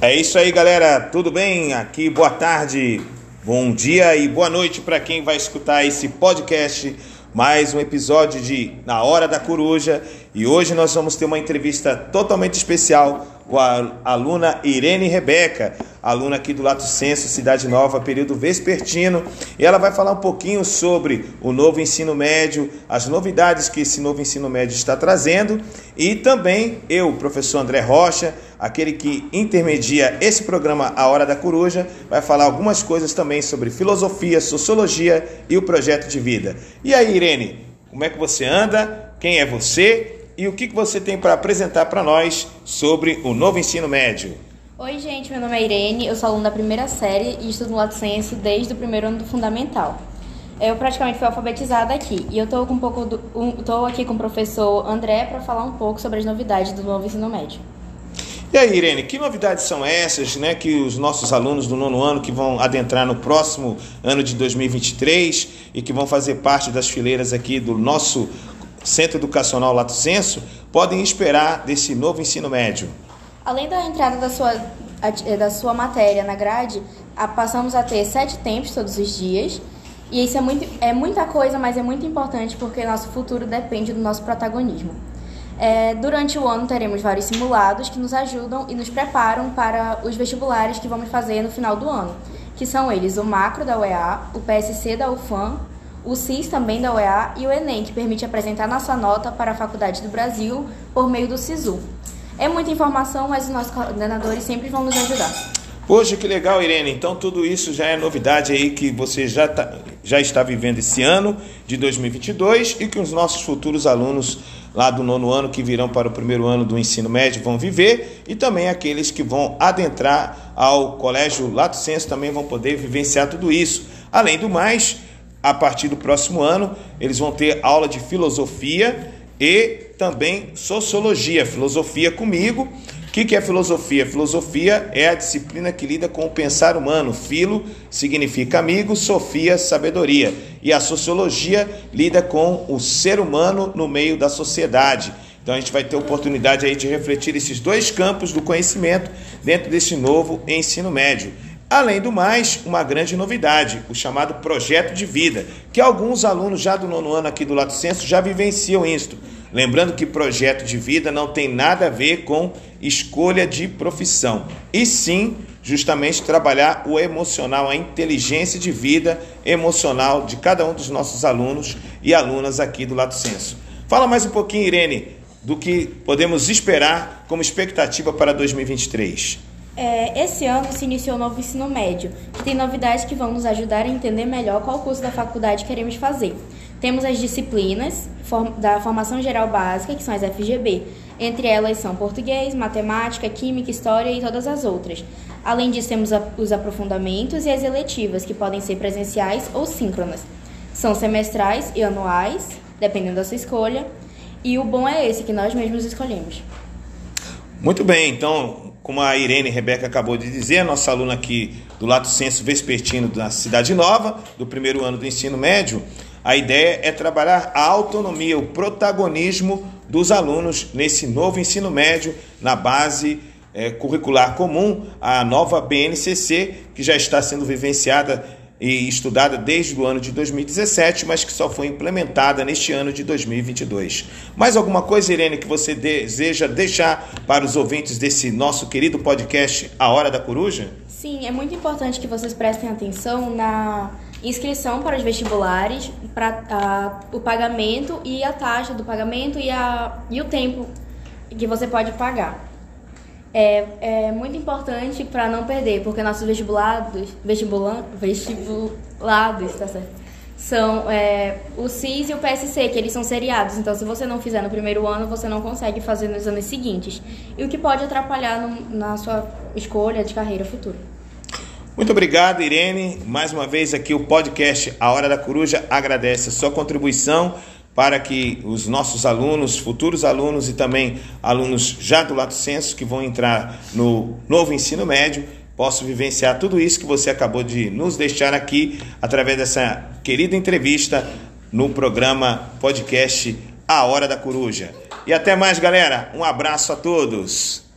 É isso aí, galera. Tudo bem? Aqui, boa tarde, bom dia e boa noite para quem vai escutar esse podcast. Mais um episódio de Na Hora da Coruja. E hoje nós vamos ter uma entrevista totalmente especial com a aluna Irene Rebeca, aluna aqui do Lato Senso, Cidade Nova, período vespertino, e ela vai falar um pouquinho sobre o novo ensino médio, as novidades que esse novo ensino médio está trazendo, e também eu, professor André Rocha, aquele que intermedia esse programa A Hora da Coruja, vai falar algumas coisas também sobre filosofia, sociologia e o projeto de vida. E aí, Irene, como é que você anda? Quem é você? e o que você tem para apresentar para nós sobre o novo ensino médio. Oi, gente, meu nome é Irene, eu sou aluna da primeira série e estudo no Lato Senso desde o primeiro ano do Fundamental. Eu praticamente fui alfabetizada aqui e eu estou um pouco do, um, aqui com o professor André para falar um pouco sobre as novidades do novo ensino médio. E aí, Irene, que novidades são essas, né, que os nossos alunos do nono ano que vão adentrar no próximo ano de 2023 e que vão fazer parte das fileiras aqui do nosso Centro Educacional Lato Senso podem esperar desse novo ensino médio? Além da entrada da sua, da sua matéria na grade, passamos a ter sete tempos todos os dias. E isso é, muito, é muita coisa, mas é muito importante porque nosso futuro depende do nosso protagonismo. É, durante o ano teremos vários simulados que nos ajudam e nos preparam para os vestibulares que vamos fazer no final do ano, que são eles o Macro da UEA, o PSC da UFAM o CIS também da UEA e o Enem, que permite apresentar nossa nota para a Faculdade do Brasil por meio do SISU. É muita informação, mas os nossos coordenadores sempre vão nos ajudar. Poxa, que legal, Irene. Então, tudo isso já é novidade aí que você já, tá, já está vivendo esse ano de 2022 e que os nossos futuros alunos lá do nono ano que virão para o primeiro ano do ensino médio vão viver e também aqueles que vão adentrar ao colégio Lato Senso também vão poder vivenciar tudo isso. Além do mais, a partir do próximo ano, eles vão ter aula de filosofia e também sociologia. Filosofia comigo. Que, que é filosofia? Filosofia é a disciplina que lida com o pensar humano. Filo significa amigo, sofia, sabedoria. E a sociologia lida com o ser humano no meio da sociedade. Então a gente vai ter oportunidade aí de refletir esses dois campos do conhecimento dentro desse novo ensino médio. Além do mais, uma grande novidade, o chamado projeto de vida, que alguns alunos já do nono ano aqui do Lato Senso já vivenciam isto. Lembrando que projeto de vida não tem nada a ver com escolha de profissão, e sim justamente trabalhar o emocional, a inteligência de vida emocional de cada um dos nossos alunos e alunas aqui do Lato Senso. Fala mais um pouquinho, Irene, do que podemos esperar como expectativa para 2023. É, esse ano se iniciou o novo ensino médio, que tem novidades que vão nos ajudar a entender melhor qual curso da faculdade queremos fazer. Temos as disciplinas da Formação Geral Básica, que são as FGB. Entre elas são português, matemática, química, história e todas as outras. Além disso, temos os aprofundamentos e as eletivas, que podem ser presenciais ou síncronas. São semestrais e anuais, dependendo da sua escolha. E o bom é esse, que nós mesmos escolhemos. Muito bem, então como a Irene Rebeca acabou de dizer, nossa aluna aqui do Lato Senso Vespertino da Cidade Nova, do primeiro ano do ensino médio, a ideia é trabalhar a autonomia, o protagonismo dos alunos nesse novo ensino médio, na base é, curricular comum, a nova BNCC, que já está sendo vivenciada e estudada desde o ano de 2017, mas que só foi implementada neste ano de 2022. Mais alguma coisa, Irene, que você deseja deixar para os ouvintes desse nosso querido podcast A Hora da Coruja? Sim, é muito importante que vocês prestem atenção na inscrição para os vestibulares, para o pagamento e a taxa do pagamento e, a, e o tempo que você pode pagar é, é muito importante para não perder, porque nossos vestibulados, vestibulan, vestibulados, tá certo? São é, o CIS e o PSC, que eles são seriados. Então, se você não fizer no primeiro ano, você não consegue fazer nos anos seguintes. E o que pode atrapalhar no, na sua escolha de carreira futura. Muito obrigado, Irene. Mais uma vez aqui o podcast A Hora da Coruja agradece a sua contribuição para que os nossos alunos, futuros alunos e também alunos já do Lato Senso que vão entrar no novo ensino médio possam vivenciar tudo isso que você acabou de nos deixar aqui através dessa querida entrevista no programa podcast A Hora da Coruja. E até mais, galera. Um abraço a todos.